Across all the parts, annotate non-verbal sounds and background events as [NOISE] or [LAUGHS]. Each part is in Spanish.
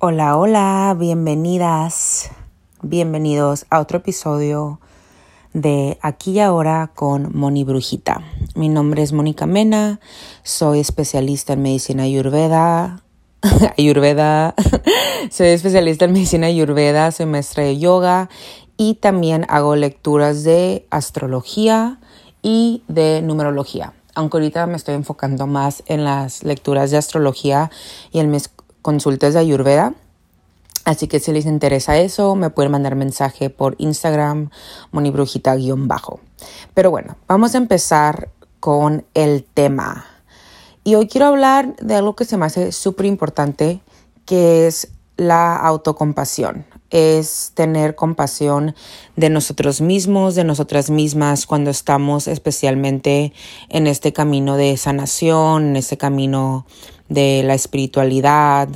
Hola, hola, bienvenidas, bienvenidos a otro episodio de Aquí y Ahora con Moni Brujita. Mi nombre es Mónica Mena, soy especialista en medicina ayurveda. [LAUGHS] ayurveda, [LAUGHS] soy especialista en medicina ayurveda, soy maestra de yoga y también hago lecturas de astrología y de numerología. Aunque ahorita me estoy enfocando más en las lecturas de astrología y en mis consultas de Ayurveda. Así que si les interesa eso, me pueden mandar mensaje por Instagram, monibrujita-bajo. Pero bueno, vamos a empezar con el tema. Y hoy quiero hablar de algo que se me hace súper importante, que es la autocompasión. Es tener compasión de nosotros mismos, de nosotras mismas, cuando estamos especialmente en este camino de sanación, en este camino de la espiritualidad,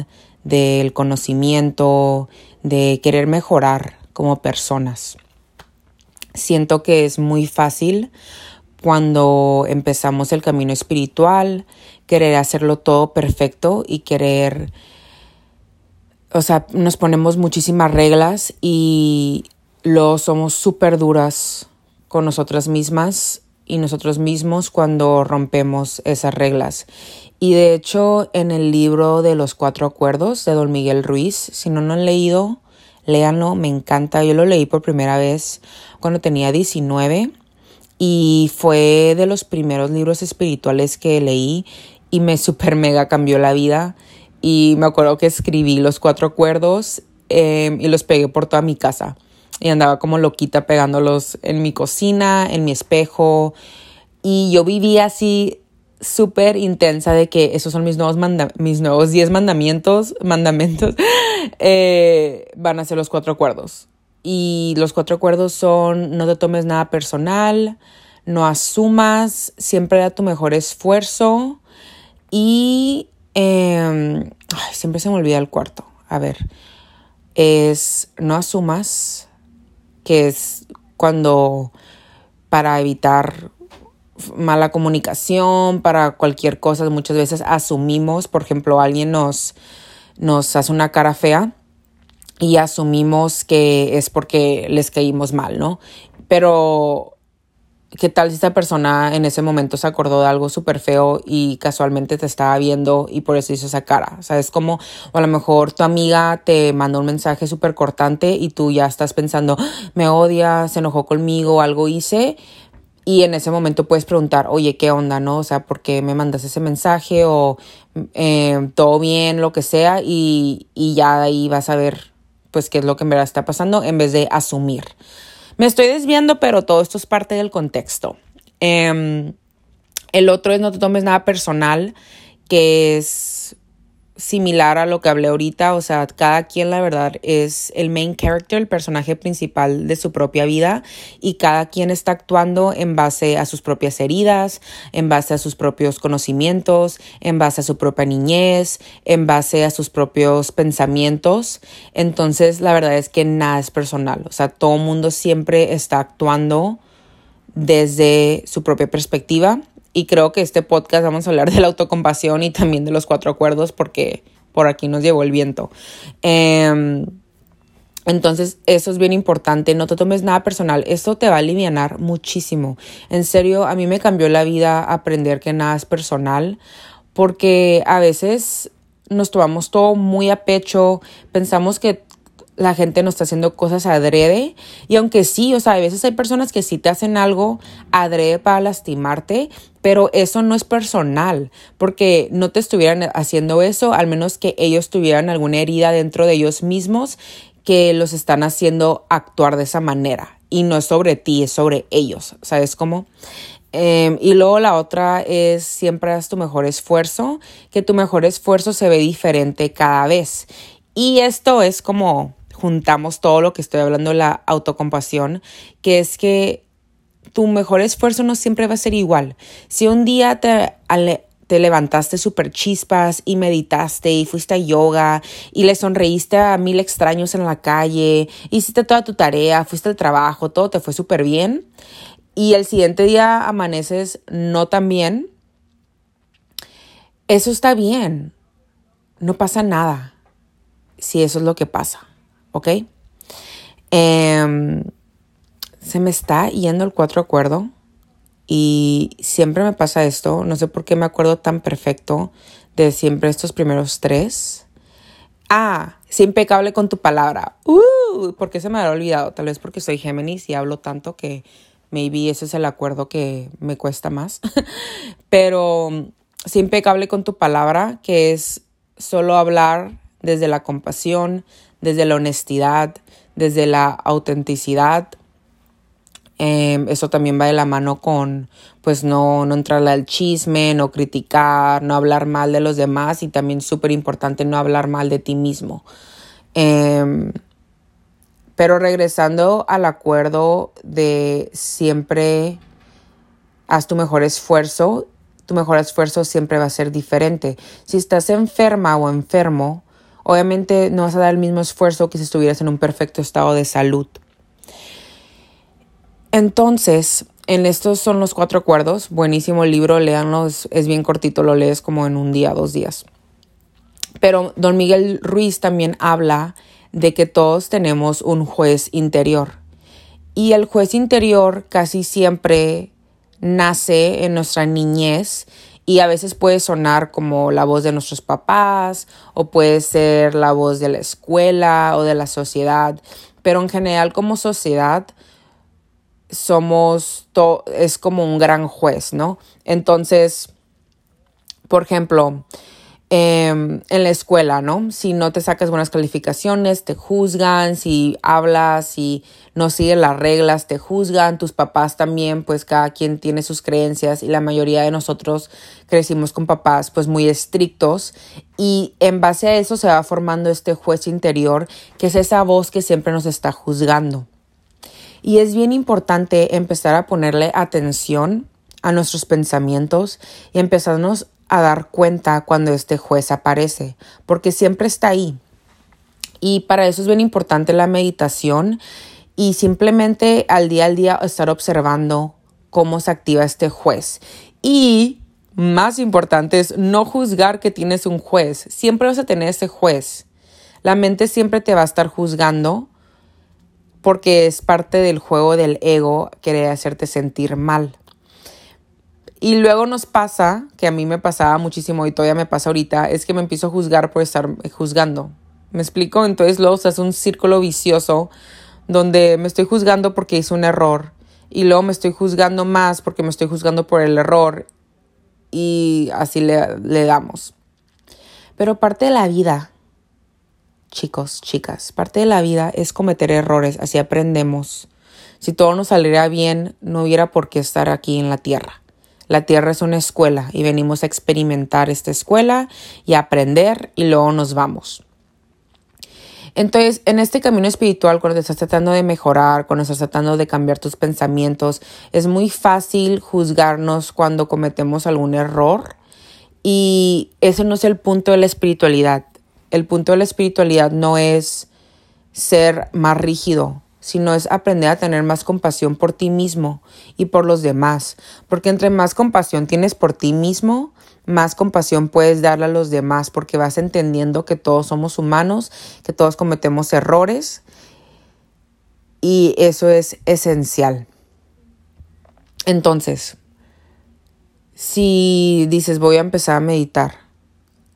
del conocimiento, de querer mejorar como personas. Siento que es muy fácil cuando empezamos el camino espiritual, querer hacerlo todo perfecto y querer, o sea, nos ponemos muchísimas reglas y lo somos súper duras con nosotras mismas y nosotros mismos cuando rompemos esas reglas. Y de hecho, en el libro de los cuatro acuerdos de Don Miguel Ruiz, si no lo han leído, léanlo, me encanta. Yo lo leí por primera vez cuando tenía 19 y fue de los primeros libros espirituales que leí y me [LAUGHS] super mega cambió la vida. Y me acuerdo que escribí los cuatro acuerdos em, y los pegué por toda mi casa. Y andaba como loquita pegándolos en mi cocina, en mi espejo. Y yo vivía así súper intensa de que esos son mis nuevos, mis nuevos 10 mandamientos, [LAUGHS] mandamientos, eh, van a ser los cuatro acuerdos. Y los cuatro acuerdos son no te tomes nada personal, no asumas, siempre da tu mejor esfuerzo y em, siempre se me olvida el cuarto. A ver, es no asumas, que es cuando para evitar mala comunicación, para cualquier cosa, muchas veces asumimos, por ejemplo, alguien nos, nos hace una cara fea y asumimos que es porque les caímos mal, ¿no? Pero, ¿qué tal si esta persona en ese momento se acordó de algo súper feo y casualmente te estaba viendo y por eso hizo esa cara? O sea, es como, o a lo mejor tu amiga te mandó un mensaje súper cortante y tú ya estás pensando, ah, me odia, se enojó conmigo, algo hice, y en ese momento puedes preguntar, oye, ¿qué onda, no? O sea, ¿por qué me mandas ese mensaje? O eh, todo bien, lo que sea. Y, y ya ahí vas a ver, pues, qué es lo que en verdad está pasando en vez de asumir. Me estoy desviando, pero todo esto es parte del contexto. Em, el otro es no te tomes nada personal, que es similar a lo que hablé ahorita, o sea, cada quien la verdad es el main character, el personaje principal de su propia vida y cada quien está actuando en base a sus propias heridas, en base a sus propios conocimientos, en base a su propia niñez, en base a sus propios pensamientos. Entonces, la verdad es que nada es personal, o sea, todo mundo siempre está actuando desde su propia perspectiva y creo que este podcast vamos a hablar de la autocompasión y también de los cuatro acuerdos porque por aquí nos llevó el viento. Em, entonces, eso es bien importante. No te tomes nada personal. Esto te va a aliviar muchísimo. En serio, a mí me cambió la vida aprender que nada es personal porque a veces nos tomamos todo muy a pecho, pensamos que la gente no está haciendo cosas adrede. Y aunque sí, o sea, a veces hay personas que sí te hacen algo adrede para lastimarte, pero eso no es personal, porque no te estuvieran haciendo eso, al menos que ellos tuvieran alguna herida dentro de ellos mismos que los están haciendo actuar de esa manera. Y no es sobre ti, es sobre ellos, ¿sabes cómo? Em, y luego la otra es siempre haz tu mejor esfuerzo, que tu mejor esfuerzo se ve diferente cada vez. Y esto es como juntamos todo lo que estoy hablando, la autocompasión, que es que tu mejor esfuerzo no siempre va a ser igual. Si un día te, te levantaste súper chispas y meditaste y fuiste a yoga y le sonreíste a mil extraños en la calle, hiciste toda tu tarea, fuiste al trabajo, todo te fue súper bien y el siguiente día amaneces no tan bien, eso está bien, no pasa nada si eso es lo que pasa, ¿ok? Em, se me está yendo el cuatro acuerdo y siempre me pasa esto, no sé por qué me acuerdo tan perfecto de siempre estos primeros tres. Ah, sé impecable con tu palabra. Uh, ¿Por qué se me había olvidado? Tal vez porque soy Géminis y hablo tanto que maybe ese es el acuerdo que me cuesta más. [LAUGHS] Pero sé impecable con tu palabra, que es solo hablar desde la compasión, desde la honestidad, desde la autenticidad. Em, eso también va de la mano con, pues, no, no entrarle al chisme, no criticar, no hablar mal de los demás y también súper importante no hablar mal de ti mismo. Em, pero regresando al acuerdo de siempre haz tu mejor esfuerzo, tu mejor esfuerzo siempre va a ser diferente. Si estás enferma o enfermo, obviamente no vas a dar el mismo esfuerzo que si estuvieras en un perfecto estado de salud. Entonces, en estos son los cuatro acuerdos. Buenísimo libro, léanlo, es, bien cortito, lo lees como en un día, dos días. Pero don Miguel Ruiz también habla de que todos tenemos un juez interior. Y el juez interior casi siempre nace en nuestra niñez y a veces puede sonar como la voz de nuestros papás o puede ser la voz de la escuela o de la sociedad, pero en general como sociedad somos, es como un gran juez, ¿no? Entonces, por ejemplo, Em, en la escuela, ¿no? Si no te sacas buenas calificaciones, te juzgan, si hablas, y no sigues las reglas, te juzgan, tus papás también, pues cada quien tiene sus creencias y la mayoría de nosotros crecimos con papás pues muy estrictos y en base a eso se va formando este juez interior que es esa voz que siempre nos está juzgando. Y es bien importante empezar a ponerle atención a nuestros pensamientos y empezarnos a dar cuenta cuando este juez aparece, porque siempre está ahí. Y para eso es bien importante la meditación y simplemente al día al día estar observando cómo se activa este juez. Y más importante es no juzgar que tienes un juez. Siempre vas a tener ese juez. La mente siempre te va a estar juzgando porque es parte del juego del ego querer hacerte sentir mal. Y luego nos pasa, que a mí me pasaba muchísimo y todavía me pasa ahorita, es que me empiezo a juzgar por estar juzgando. ¿Me explico? Entonces luego se hace un círculo vicioso donde me estoy juzgando porque hice un error y luego me estoy juzgando más porque me estoy juzgando por el error y así le, le damos. Pero parte de la vida, chicos, chicas, parte de la vida es cometer errores, así aprendemos. Si todo nos saliera bien, no hubiera por qué estar aquí en la tierra. La tierra es una escuela y venimos a experimentar esta escuela y a aprender y luego nos vamos. Entonces, en este camino espiritual, cuando estás tratando de mejorar, cuando estás tratando de cambiar tus pensamientos, es muy fácil juzgarnos cuando cometemos algún error y ese no es el punto de la espiritualidad. El punto de la espiritualidad no es ser más rígido, sino es aprender a tener más compasión por ti mismo y por los demás, porque entre más compasión tienes por ti mismo, más compasión puedes darle a los demás, porque vas entendiendo que todos somos humanos, que todos cometemos errores y eso es esencial. Entonces, si dices voy a empezar a meditar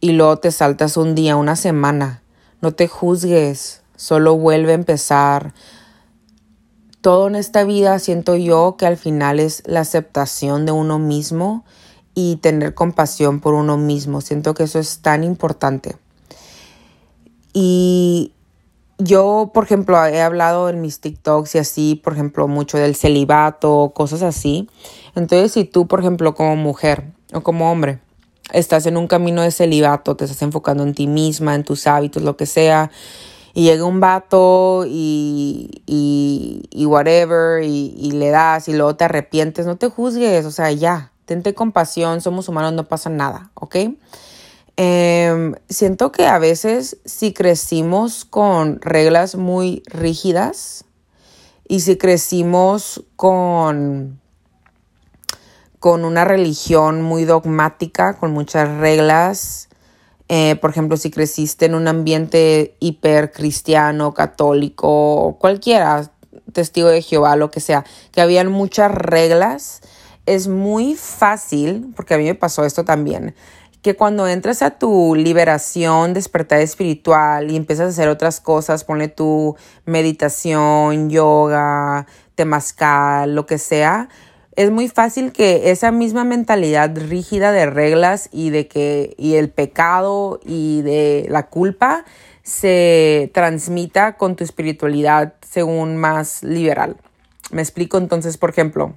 y luego te saltas un día, una semana, no te juzgues, solo vuelve a empezar, todo en esta vida siento yo que al final es la aceptación de uno mismo y tener compasión por uno mismo. Siento que eso es tan importante. Y yo, por ejemplo, he hablado en mis TikToks y así, por ejemplo, mucho del celibato, cosas así. Entonces, si tú, por ejemplo, como mujer o como hombre, estás en un camino de celibato, te estás enfocando en ti misma, en tus hábitos, lo que sea, y llega un vato y, y, whatever, y, le das y luego te arrepientes, no te juzgues, o sea, ya, tente compasión, somos humanos, no pasa nada, ¿ok? Em, siento que a veces si crecimos con reglas muy rígidas y si crecimos con, con una religión muy dogmática, con muchas reglas, Eh, por ejemplo, si creciste en un ambiente hiper cristiano, católico, cualquiera, testigo de Jehová, lo que sea, que habían muchas reglas, es muy fácil, porque a mí me pasó esto también, que cuando entras a tu liberación, despertar espiritual y empiezas a hacer otras cosas, pone tu meditación, yoga, temazcal, lo que sea, es muy fácil que esa misma mentalidad rígida de reglas y de que y el pecado y de la culpa se transmita con tu espiritualidad según más liberal. Me explico entonces, por ejemplo,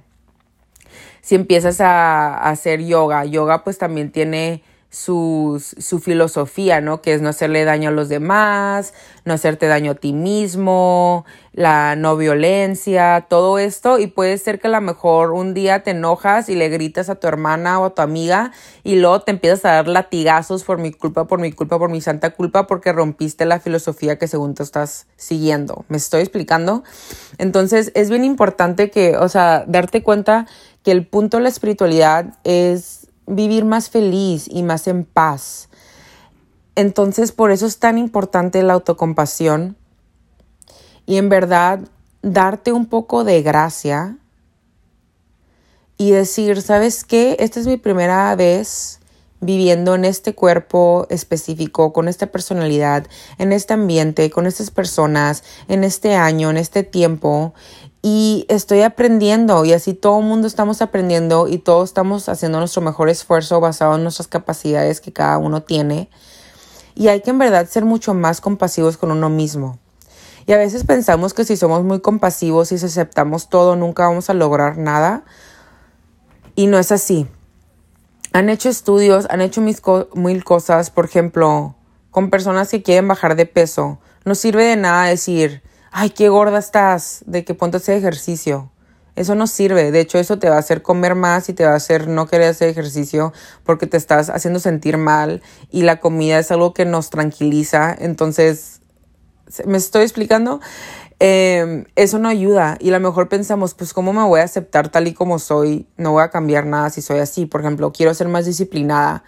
si empiezas a, a hacer yoga, yoga pues también tiene su, filosofía, ¿no? Que es no hacerle daño a los demás, no hacerte daño a ti mismo, la no violencia, todo esto. Y puede ser que a lo mejor un día te enojas y le gritas a tu hermana o a tu amiga y luego te empiezas a dar latigazos por mi culpa, por mi culpa, por mi santa culpa, porque rompiste la filosofía que según tú estás siguiendo. ¿Me estoy explicando? Entonces es bien importante que, o sea, darte cuenta que el punto de la espiritualidad es vivir más feliz y más en paz. Entonces, por eso es tan importante la autocompasión y en verdad darte un poco de gracia y decir, ¿sabes qué? Esta es mi primera vez viviendo en este cuerpo específico, con esta personalidad, en este ambiente, con estas personas, en este año, en este tiempo y estoy aprendiendo y así todo el mundo estamos aprendiendo y todos estamos haciendo nuestro mejor esfuerzo basado en nuestras capacidades que cada uno tiene. Y hay que en verdad ser mucho más compasivos con uno mismo. Y a veces pensamos que si somos muy compasivos y si aceptamos todo, nunca vamos a lograr nada. Y no es así. Han hecho estudios, han hecho mil cosas, por ejemplo, con personas que quieren bajar de peso. No sirve de nada decir, ay, qué gorda estás, de que ponte a hacer ejercicio. Eso no sirve. De hecho, eso te va a hacer comer más y te va a hacer no querer hacer ejercicio porque te estás haciendo sentir mal y la comida es algo que nos tranquiliza. Entonces, ¿me estoy explicando? Em, eso no ayuda y a lo mejor pensamos, pues, ¿cómo me voy a aceptar tal y como soy? No voy a cambiar nada si soy así. Por ejemplo, quiero ser más disciplinada.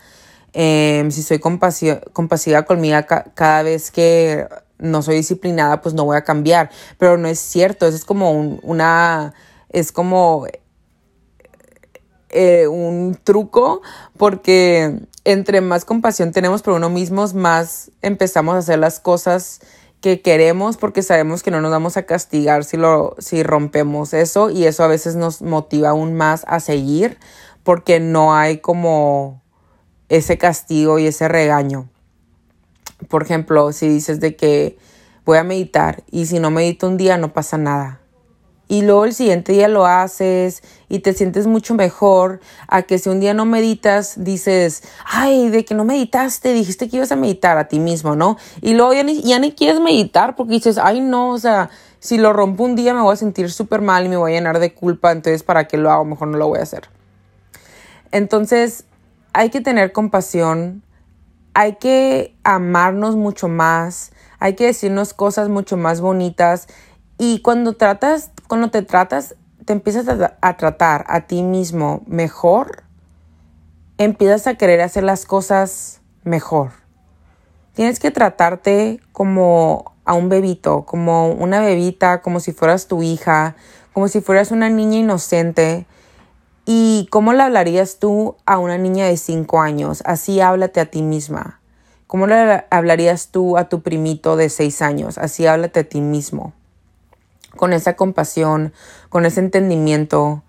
Em, si soy compasiva, compasiva conmigo cada vez que no soy disciplinada, pues no voy a cambiar. Pero no es cierto, eso es como una, es como eh, un truco porque entre más compasión tenemos por uno mismos, más empezamos a hacer las cosas que queremos porque sabemos que no nos vamos a castigar si lo si rompemos eso y eso a veces nos motiva aún más a seguir porque no hay como ese castigo y ese regaño por ejemplo, si dices de que voy a meditar y si no medito un día no pasa nada. Y luego el siguiente día lo haces y te sientes mucho mejor a que si un día no meditas dices, ay, de que no meditaste, dijiste que ibas a meditar a ti mismo, ¿no? Y luego ya ni, ya ni quieres meditar porque dices, ay, no, o sea, si lo rompo un día me voy a sentir súper mal y me voy a llenar de culpa, entonces ¿para qué lo hago? Mejor no lo voy a hacer. Entonces, hay que tener compasión hay que amarnos mucho más, hay que decirnos cosas mucho más bonitas y cuando tratas, cuando te tratas, te empiezas a, tratar a ti mismo mejor, empiezas a querer hacer las cosas mejor. Tienes que tratarte como a un bebito, como una bebita, como si fueras tu hija, como si fueras una niña inocente ¿Y cómo le hablarías tú a una niña de 5 años? Así háblate a ti misma. ¿Cómo le hablarías tú a tu primito de 6 años? Así háblate a ti mismo. Con esa compasión, con ese entendimiento,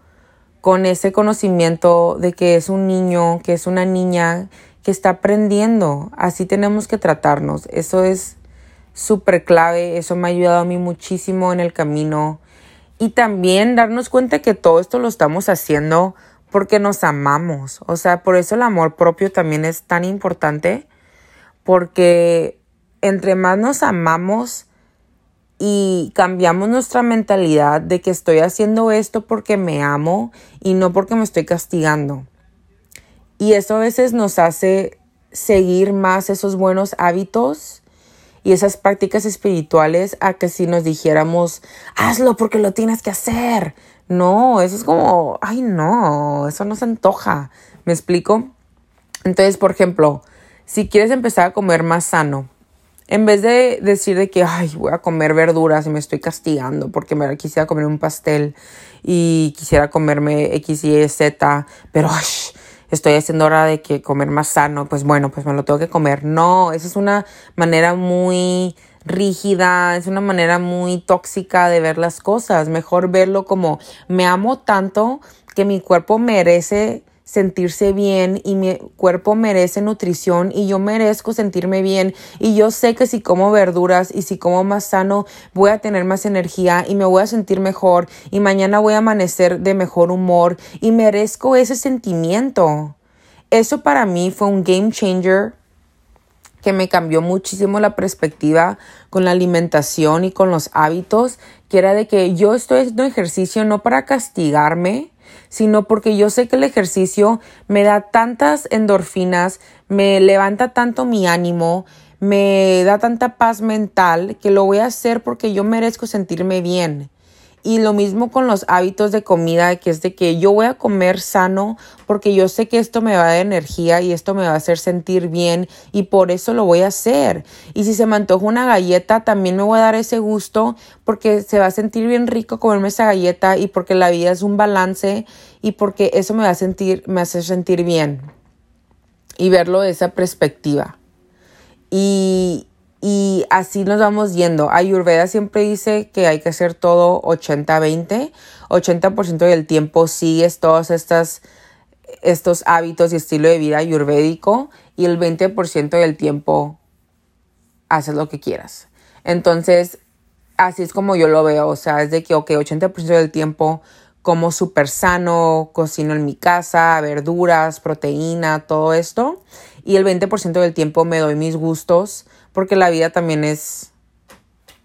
con ese conocimiento de que es un niño, que es una niña que está aprendiendo. Así tenemos que tratarnos. Eso es súper clave. Eso me ha ayudado a mí muchísimo en el camino y también darnos cuenta que todo esto lo estamos haciendo porque nos amamos. O sea, por eso el amor propio también es tan importante, porque entre más nos amamos y cambiamos nuestra mentalidad de que estoy haciendo esto porque me amo y no porque me estoy castigando. Y eso a veces nos hace seguir más esos buenos hábitos y esas prácticas espirituales a que si nos dijéramos, hazlo porque lo tienes que hacer. No, eso es como, ay no, eso no se antoja. ¿Me explico? Entonces, por ejemplo, si quieres empezar a comer más sano, en vez de decir de que, ay, voy a comer verduras y me estoy castigando porque me quisiera comer un pastel y quisiera comerme X, Y, Z, pero estoy haciendo hora de que comer más sano, pues bueno, pues me lo tengo que comer. No, esa es una manera muy rígida, es una manera muy tóxica de ver las cosas. Mejor verlo como me amo tanto que mi cuerpo merece sentirse bien y mi cuerpo merece nutrición y yo merezco sentirme bien y yo sé que si como verduras y si como más sano voy a tener más energía y me voy a sentir mejor y mañana voy a amanecer de mejor humor y merezco ese sentimiento. Eso para mí fue un game changer que me cambió muchísimo la perspectiva con la alimentación y con los hábitos, que era de que yo estoy haciendo ejercicio no para castigarme, sino porque yo sé que el ejercicio me da tantas endorfinas, me levanta tanto mi ánimo, me da tanta paz mental que lo voy a hacer porque yo merezco sentirme bien. Y lo mismo con los hábitos de comida, que es de que yo voy a comer sano porque yo sé que esto me va a dar energía y esto me va a hacer sentir bien y por eso lo voy a hacer. Y si se me antoja una galleta, también me voy a dar ese gusto porque se va a sentir bien rico comerme esa galleta y porque la vida es un balance y porque eso me va a sentir, me hace sentir bien. Y verlo de esa perspectiva. Y, y así nos vamos yendo. Ayurveda siempre dice que hay que hacer todo 80-20. 80%, del tiempo sigues todos estos hábitos y estilo de vida ayurvédico y el 20% del tiempo haces lo que quieras. Entonces, así es como yo lo veo. O sea, es de que, ok, 80% del tiempo como súper sano, cocino en mi casa, verduras, proteína, todo esto. Y el 20% del tiempo me doy mis gustos porque la vida también es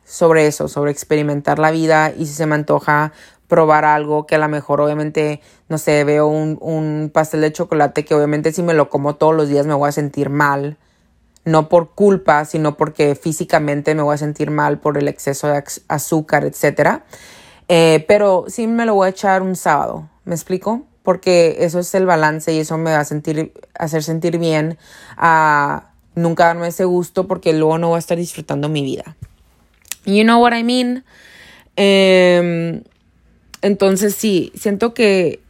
sobre eso, sobre experimentar la vida y si se me antoja probar algo que a lo mejor obviamente, no sé, veo un, un pastel de chocolate que obviamente si me lo como todos los días me voy a sentir mal, no por culpa, sino porque físicamente me voy a sentir mal por el exceso de azúcar, etc. Eh, pero sí me lo voy a echar un sábado, ¿me explico? Porque eso es el balance y eso me va a sentir, hacer sentir bien a nunca darme ese gusto porque luego no voy a estar disfrutando mi vida. You know what I mean? Em, entonces sí, siento que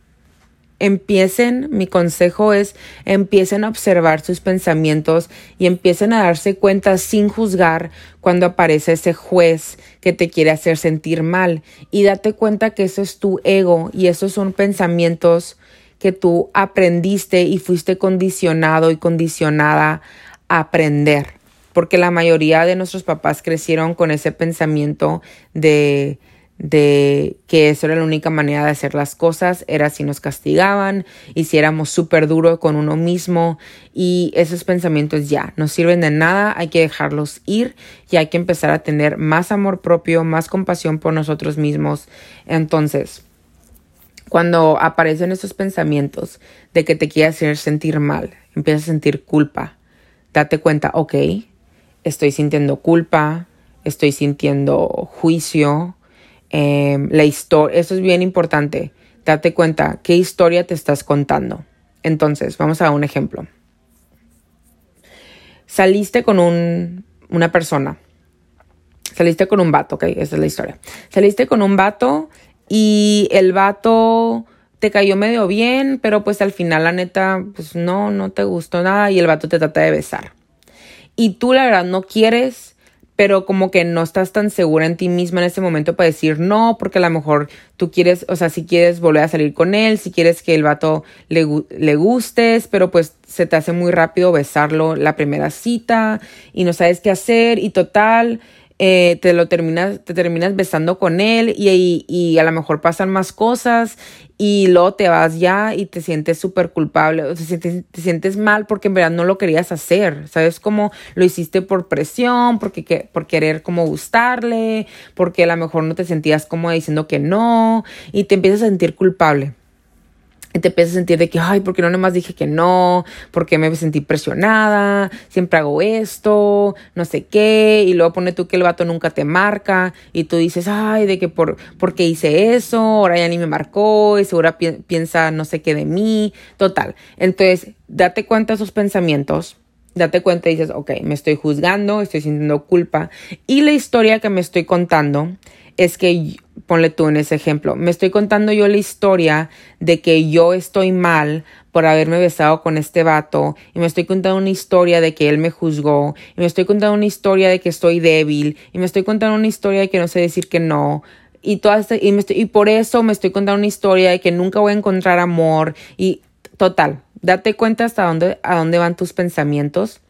empiecen, mi consejo es empiecen a observar sus pensamientos y empiecen a darse cuenta sin juzgar cuando aparece ese juez que te quiere hacer sentir mal y date cuenta que eso es tu ego y esos son pensamientos que tú aprendiste y fuiste condicionado y condicionada aprender, porque la mayoría de nuestros papás crecieron con ese pensamiento de de que eso era la única manera de hacer las cosas, era si nos castigaban y si súper duros con uno mismo y esos pensamientos ya no sirven de nada, hay que dejarlos ir y hay que empezar a tener más amor propio, más compasión por nosotros mismos. Entonces, cuando aparecen esos pensamientos de que te quiere hacer sentir mal, empiezas a sentir culpa, date cuenta, ok, estoy sintiendo culpa, estoy sintiendo juicio, em, la historia, eso es bien importante, date cuenta qué historia te estás contando. Entonces, vamos a un ejemplo. Saliste con un, una persona, saliste con un vato, ok, esa es la historia. Saliste con un vato y el vato te cayó medio bien, pero pues al final la neta, pues no, no te gustó nada y el vato te trata de besar. Y tú la verdad no quieres, pero como que no estás tan segura en ti misma en ese momento para decir no, porque a lo mejor tú quieres, o sea, si quieres volver a salir con él, si quieres que el vato le, le gustes, pero pues se te hace muy rápido besarlo la primera cita y no sabes qué hacer y total, eh, te lo terminas, te terminas besando con él y, y, a lo mejor pasan más cosas y luego te vas ya y te sientes súper culpable, o te sientes, te sientes mal porque en verdad no lo querías hacer, ¿sabes? Como lo hiciste por presión, porque, que, por querer como gustarle, porque a lo mejor no te sentías como diciendo que no y te empiezas a sentir culpable te empiezas a sentir de que, ay, ¿por qué no nomás dije que no? ¿Por qué me sentí presionada? Siempre hago esto, no sé qué. Y luego pone tú que el vato nunca te marca y tú dices, ay, de que por, por qué hice eso, ahora ya ni me marcó y segura piensa no sé qué de mí. Total. Entonces, date cuenta de esos pensamientos Date cuenta y dices, ok, me estoy juzgando, estoy sintiendo culpa. Y la historia que me estoy contando es que, ponle tú en ese ejemplo, me estoy contando yo la historia de que yo estoy mal por haberme besado con este vato y me estoy contando una historia de que él me juzgó y me estoy contando una historia de que estoy débil y me estoy contando una historia de que no sé decir que no y toda este, y, me estoy, y por eso me estoy contando una historia de que nunca voy a encontrar amor y total, date cuenta hasta dónde, a dónde van tus pensamientos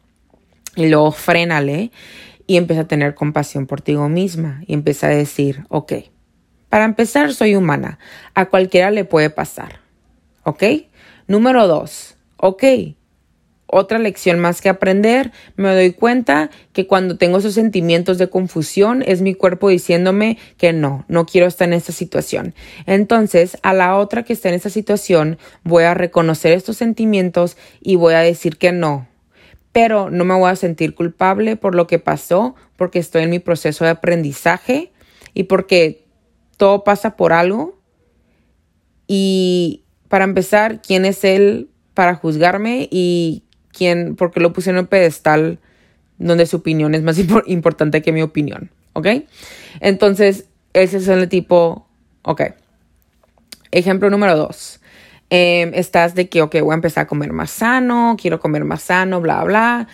y luego frénale y empieza a tener compasión por ti misma y empieza a decir, ok, para empezar soy humana, a cualquiera le puede pasar, ¿ok? Número dos, ok, otra lección más que aprender, me doy cuenta que cuando tengo esos sentimientos de confusión es mi cuerpo diciéndome que no, no quiero estar en esta situación. Entonces, a la otra que está en esta situación, voy a reconocer estos sentimientos y voy a decir que no. Pero no me voy a sentir culpable por lo que pasó, porque estoy en mi proceso de aprendizaje y porque todo pasa por algo. Y para empezar, ¿quién es él para juzgarme y quién, porque lo puse en un pedestal donde su opinión es más [LAUGHS] importante que mi opinión, ¿ok? Entonces, ese es el tipo, ok. Ejemplo número dos. Em, estás de que, ok, voy a empezar a comer más sano, quiero comer más sano, bla, bla.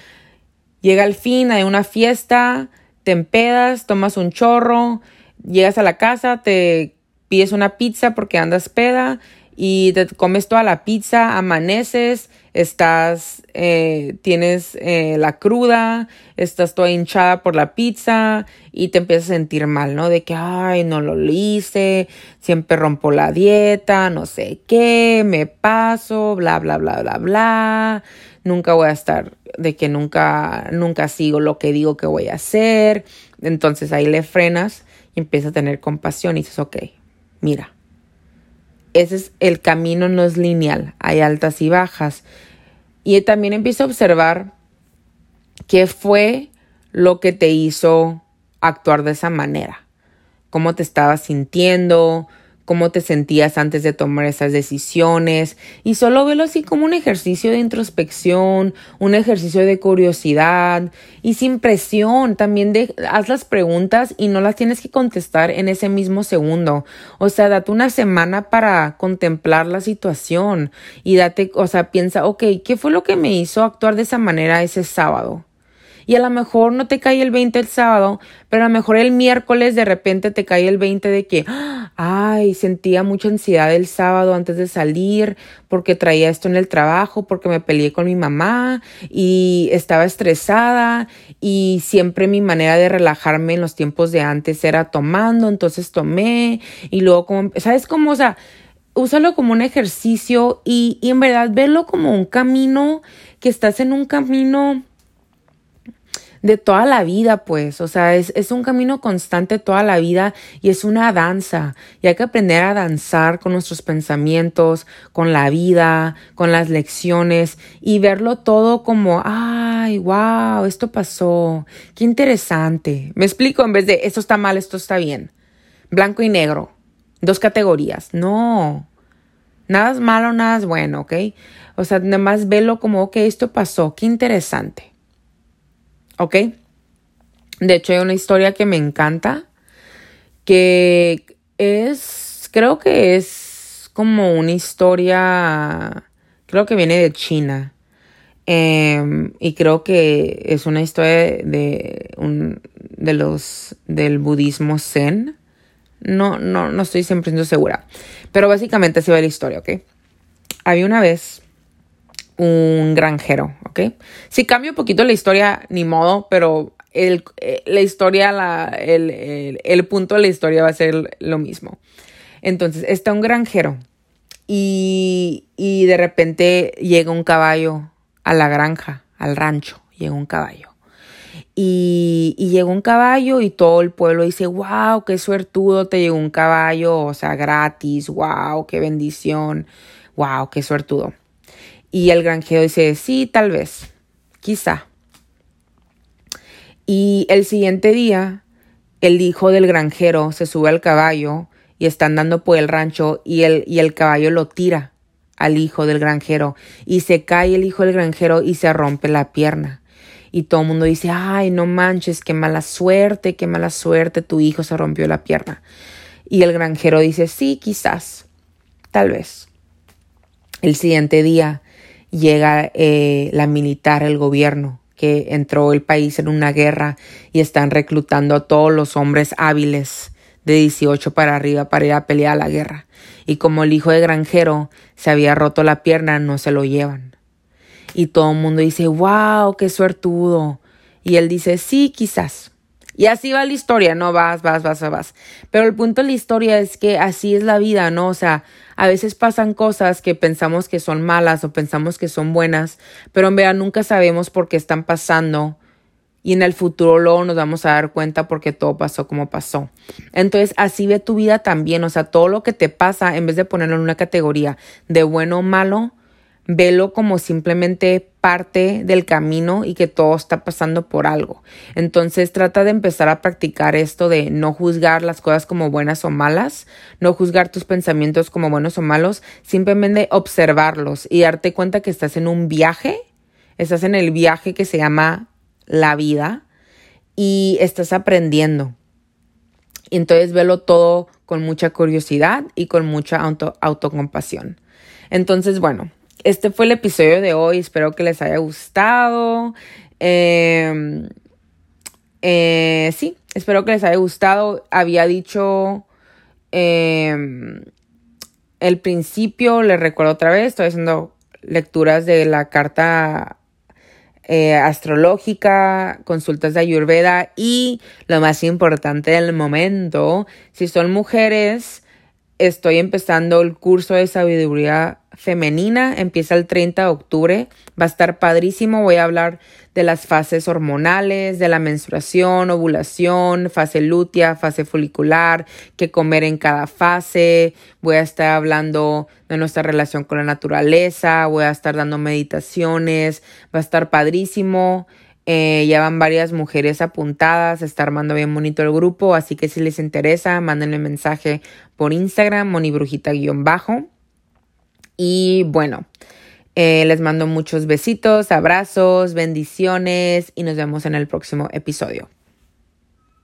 Llega el fin, hay una fiesta, te empedas, tomas un chorro, llegas a la casa, te pides una pizza porque andas peda y te comes toda la pizza, amaneces, estás, eh, tienes eh, la cruda, estás toda hinchada por la pizza y te empiezas a sentir mal, ¿no? De que, ay, no lo hice, siempre rompo la dieta, no sé qué, me paso, bla, bla, bla, bla, bla, nunca voy a estar, de que nunca, nunca sigo lo que digo que voy a hacer. Entonces ahí le frenas y empiezas a tener compasión y dices, ok, mira ese es el camino no es lineal, hay altas y bajas. Y también empiezo a observar qué fue lo que te hizo actuar de esa manera, cómo te estabas sintiendo, cómo te sentías antes de tomar esas decisiones. Y solo velo así como un ejercicio de introspección, un ejercicio de curiosidad y sin presión, también de, haz las preguntas y no las tienes que contestar en ese mismo segundo, o sea, date una semana para contemplar la situación y date, o sea, piensa, ok, ¿qué fue lo que me hizo actuar de esa manera ese sábado? Y a lo mejor no te cae el 20 el sábado, pero a lo mejor el miércoles de repente te cae el 20 de que, ay, sentía mucha ansiedad el sábado antes de salir porque traía esto en el trabajo, porque me peleé con mi mamá y estaba estresada y siempre mi manera de relajarme en los tiempos de antes era tomando, entonces tomé y luego como, ¿sabes cómo? O sea, úsalo como un ejercicio y, y en verdad verlo como un camino, que estás en un camino de toda la vida, pues, o sea, es, es, un camino constante toda la vida y es una danza y hay que aprender a danzar con nuestros pensamientos, con la vida, con las lecciones y verlo todo como, ay, wow, esto pasó, qué interesante. Me explico en vez de esto está mal, esto está bien, blanco y negro, dos categorías, no. Nada es malo, nada es bueno, ¿ok? O sea, nada más verlo como, ok, esto pasó, qué interesante. ¿Ok? De hecho, hay una historia que me encanta, que es, creo que es como una historia, creo que viene de China. Em, y creo que es una historia de un, de los, del budismo zen. No, no, no estoy siempre segura. Pero básicamente así va la historia, ¿ok? Había una vez un granjero, Si cambio un poquito la historia, ni modo, pero el, eh, la historia, el, punto de la historia va a ser lo mismo. Entonces, está un granjero y, y de repente llega un caballo a la granja, al rancho, llega un caballo. Y, y, llegó un caballo y todo el pueblo dice, wow, qué suertudo, te llegó un caballo, o sea, gratis, wow, qué bendición, wow, qué suertudo. Y el granjero dice, sí, tal vez, quizá. Y el siguiente día, el hijo del granjero se sube al caballo y está andando por el rancho y el, y el caballo lo tira al hijo del granjero y se cae el hijo del granjero y se rompe la pierna. Y todo el mundo dice, ay, no manches, qué mala suerte, qué mala suerte, tu hijo se rompió la pierna. Y el granjero dice, sí, quizás, tal vez. El siguiente día llega eh, la militar, el gobierno, que entró el país en una guerra y están reclutando a todos los hombres hábiles de 18 para arriba para ir a pelear a la guerra. Y como el hijo de granjero se había roto la pierna, no se lo llevan. Y todo el mundo dice, wow, qué suertudo. Y él dice, sí, quizás. Y así va la historia, no vas, vas, vas, vas. Pero el punto de la historia es que así es la vida, ¿no? O sea, a veces pasan cosas que pensamos que son malas o pensamos que son buenas, pero en verdad nunca sabemos por qué están pasando y en el futuro luego nos vamos a dar cuenta porque todo pasó como pasó. Entonces, así ve tu vida también, o sea, todo lo que te pasa, en vez de ponerlo en una categoría de bueno o malo, velo como simplemente parte del camino y que todo está pasando por algo. Entonces trata de empezar a practicar esto de no juzgar las cosas como buenas o malas, no juzgar tus pensamientos como buenos o malos, simplemente observarlos y darte cuenta que estás en un viaje, estás en el viaje que se llama la vida y estás aprendiendo. Entonces velo todo con mucha curiosidad y con mucha auto, autocompasión. Entonces, bueno, este fue el episodio de hoy. Espero que les haya gustado. Em, eh, sí, espero que les haya gustado. Había dicho em, el principio, les recuerdo otra vez, estoy haciendo lecturas de la carta eh, astrológica, consultas de Ayurveda y lo más importante del momento, si son mujeres, estoy empezando el curso de sabiduría femenina, empieza el 30 de octubre, va a estar padrísimo, voy a hablar de las fases hormonales, de la menstruación, ovulación, fase lútea, fase folicular, qué comer en cada fase, voy a estar hablando de nuestra relación con la naturaleza, voy a estar dando meditaciones, va a estar padrísimo. Eh, ya van varias mujeres apuntadas, está armando bien bonito el grupo, así que si les interesa, mándenme mensaje por Instagram, monibrujita-bajo. Y bueno, eh, les mando muchos besitos, abrazos, bendiciones y nos vemos en el próximo episodio.